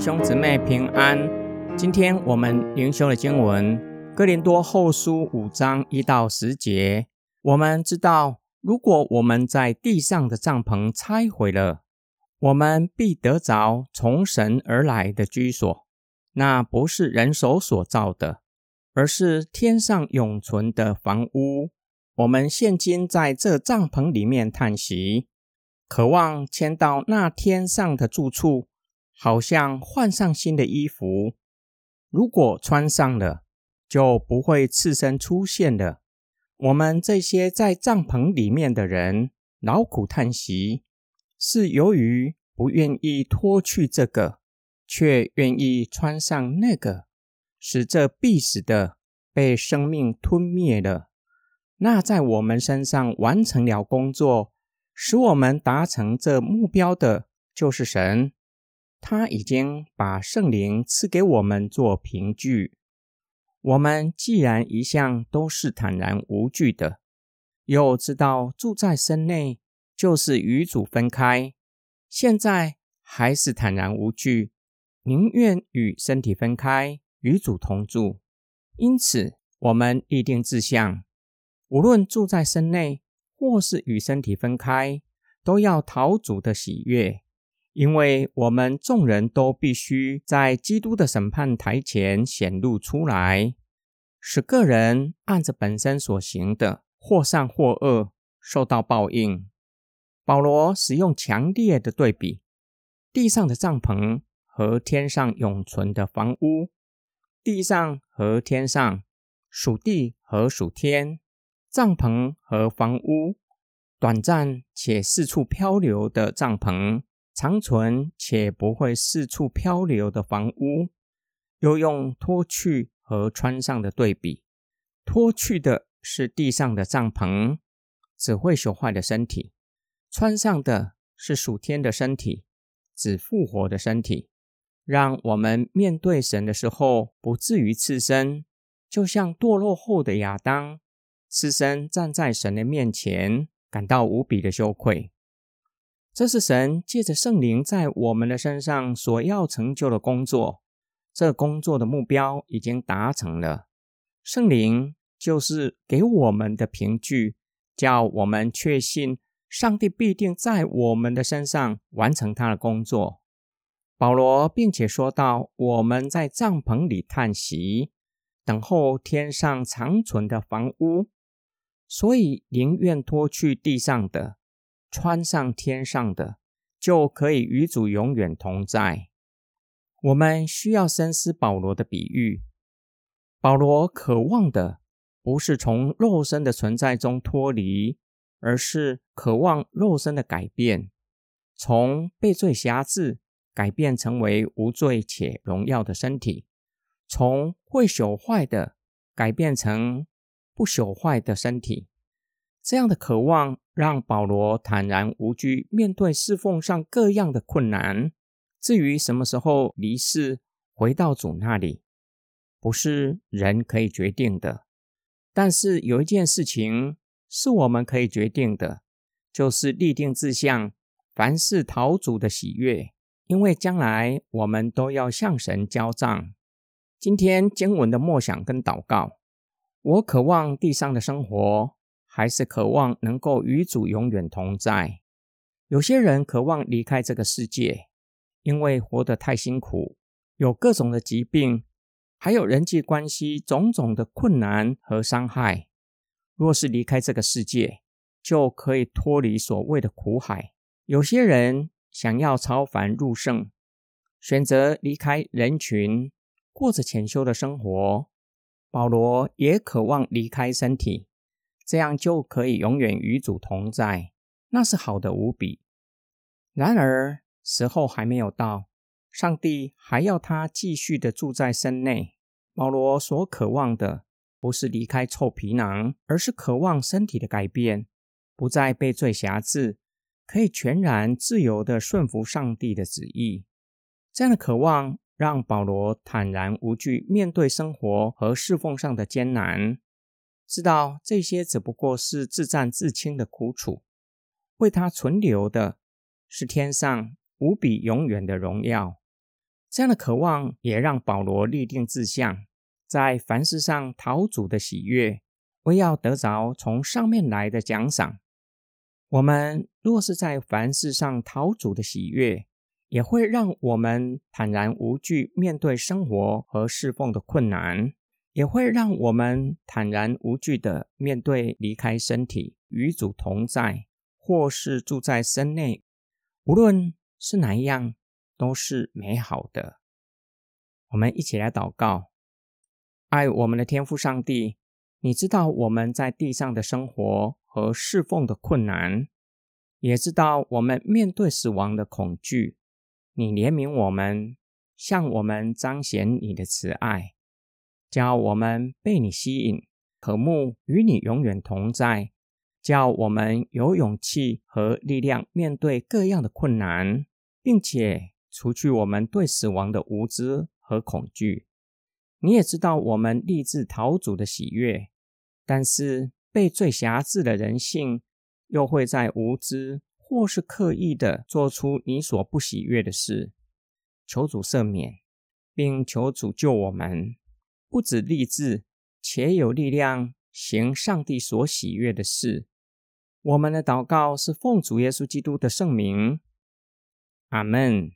兄姊妹平安。今天我们灵修的经文《哥林多后书》五章一到十节。我们知道，如果我们在地上的帐篷拆毁了，我们必得着从神而来的居所。那不是人手所造的，而是天上永存的房屋。我们现今在这帐篷里面叹息，渴望迁到那天上的住处。好像换上新的衣服，如果穿上了，就不会刺身出现了。我们这些在帐篷里面的人，劳苦叹息，是由于不愿意脱去这个，却愿意穿上那个，使这必死的被生命吞灭了。那在我们身上完成了工作，使我们达成这目标的，就是神。他已经把圣灵赐给我们做凭据。我们既然一向都是坦然无惧的，又知道住在身内就是与主分开，现在还是坦然无惧，宁愿与身体分开，与主同住。因此，我们立定志向，无论住在身内或是与身体分开，都要讨主的喜悦。因为我们众人都必须在基督的审判台前显露出来，使个人按着本身所行的，或善或恶，受到报应。保罗使用强烈的对比：地上的帐篷和天上永存的房屋；地上和天上，属地和属天；帐篷和房屋，短暂且四处漂流的帐篷。长存且不会四处漂流的房屋，又用脱去和穿上的对比。脱去的是地上的帐篷，只会朽坏的身体；穿上的是属天的身体，只复活的身体。让我们面对神的时候，不至于刺身，就像堕落后的亚当，刺身站在神的面前，感到无比的羞愧。这是神借着圣灵在我们的身上所要成就的工作，这工作的目标已经达成了。圣灵就是给我们的凭据，叫我们确信上帝必定在我们的身上完成他的工作。保罗并且说到，我们在帐篷里叹息，等候天上长存的房屋，所以宁愿脱去地上的。穿上天上的，就可以与主永远同在。我们需要深思保罗的比喻。保罗渴望的不是从肉身的存在中脱离，而是渴望肉身的改变，从被罪辖制改变成为无罪且荣耀的身体，从会朽坏的改变成不朽坏的身体。这样的渴望让保罗坦然无惧面对侍奉上各样的困难。至于什么时候离世回到主那里，不是人可以决定的。但是有一件事情是我们可以决定的，就是立定志向，凡事讨主的喜悦，因为将来我们都要向神交账。今天经文的默想跟祷告，我渴望地上的生活。还是渴望能够与主永远同在。有些人渴望离开这个世界，因为活得太辛苦，有各种的疾病，还有人际关系种种的困难和伤害。若是离开这个世界，就可以脱离所谓的苦海。有些人想要超凡入圣，选择离开人群，过着潜修的生活。保罗也渴望离开身体。这样就可以永远与主同在，那是好的无比。然而时候还没有到，上帝还要他继续的住在身内。保罗所渴望的不是离开臭皮囊，而是渴望身体的改变，不再被罪辖制，可以全然自由的顺服上帝的旨意。这样的渴望让保罗坦然无惧面对生活和侍奉上的艰难。知道这些只不过是自战自清的苦楚，为他存留的是天上无比永远的荣耀。这样的渴望也让保罗立定志向，在凡事上讨主的喜悦，为要得着从上面来的奖赏。我们若是在凡事上讨主的喜悦，也会让我们坦然无惧面对生活和侍奉的困难，也会让我们坦然无惧的面对离开身体与主同在，或是住在身内，无论是哪一样，都是美好的。我们一起来祷告：爱我们的天父上帝，你知道我们在地上的生活。和侍奉的困难，也知道我们面对死亡的恐惧。你怜悯我们，向我们彰显你的慈爱，叫我们被你吸引，渴慕与你永远同在，叫我们有勇气和力量面对各样的困难，并且除去我们对死亡的无知和恐惧。你也知道我们立志逃主的喜悦，但是。被最狭制的人性，又会在无知或是刻意的做出你所不喜悦的事。求主赦免，并求主救我们，不止立志，且有力量行上帝所喜悦的事。我们的祷告是奉主耶稣基督的圣名，阿门。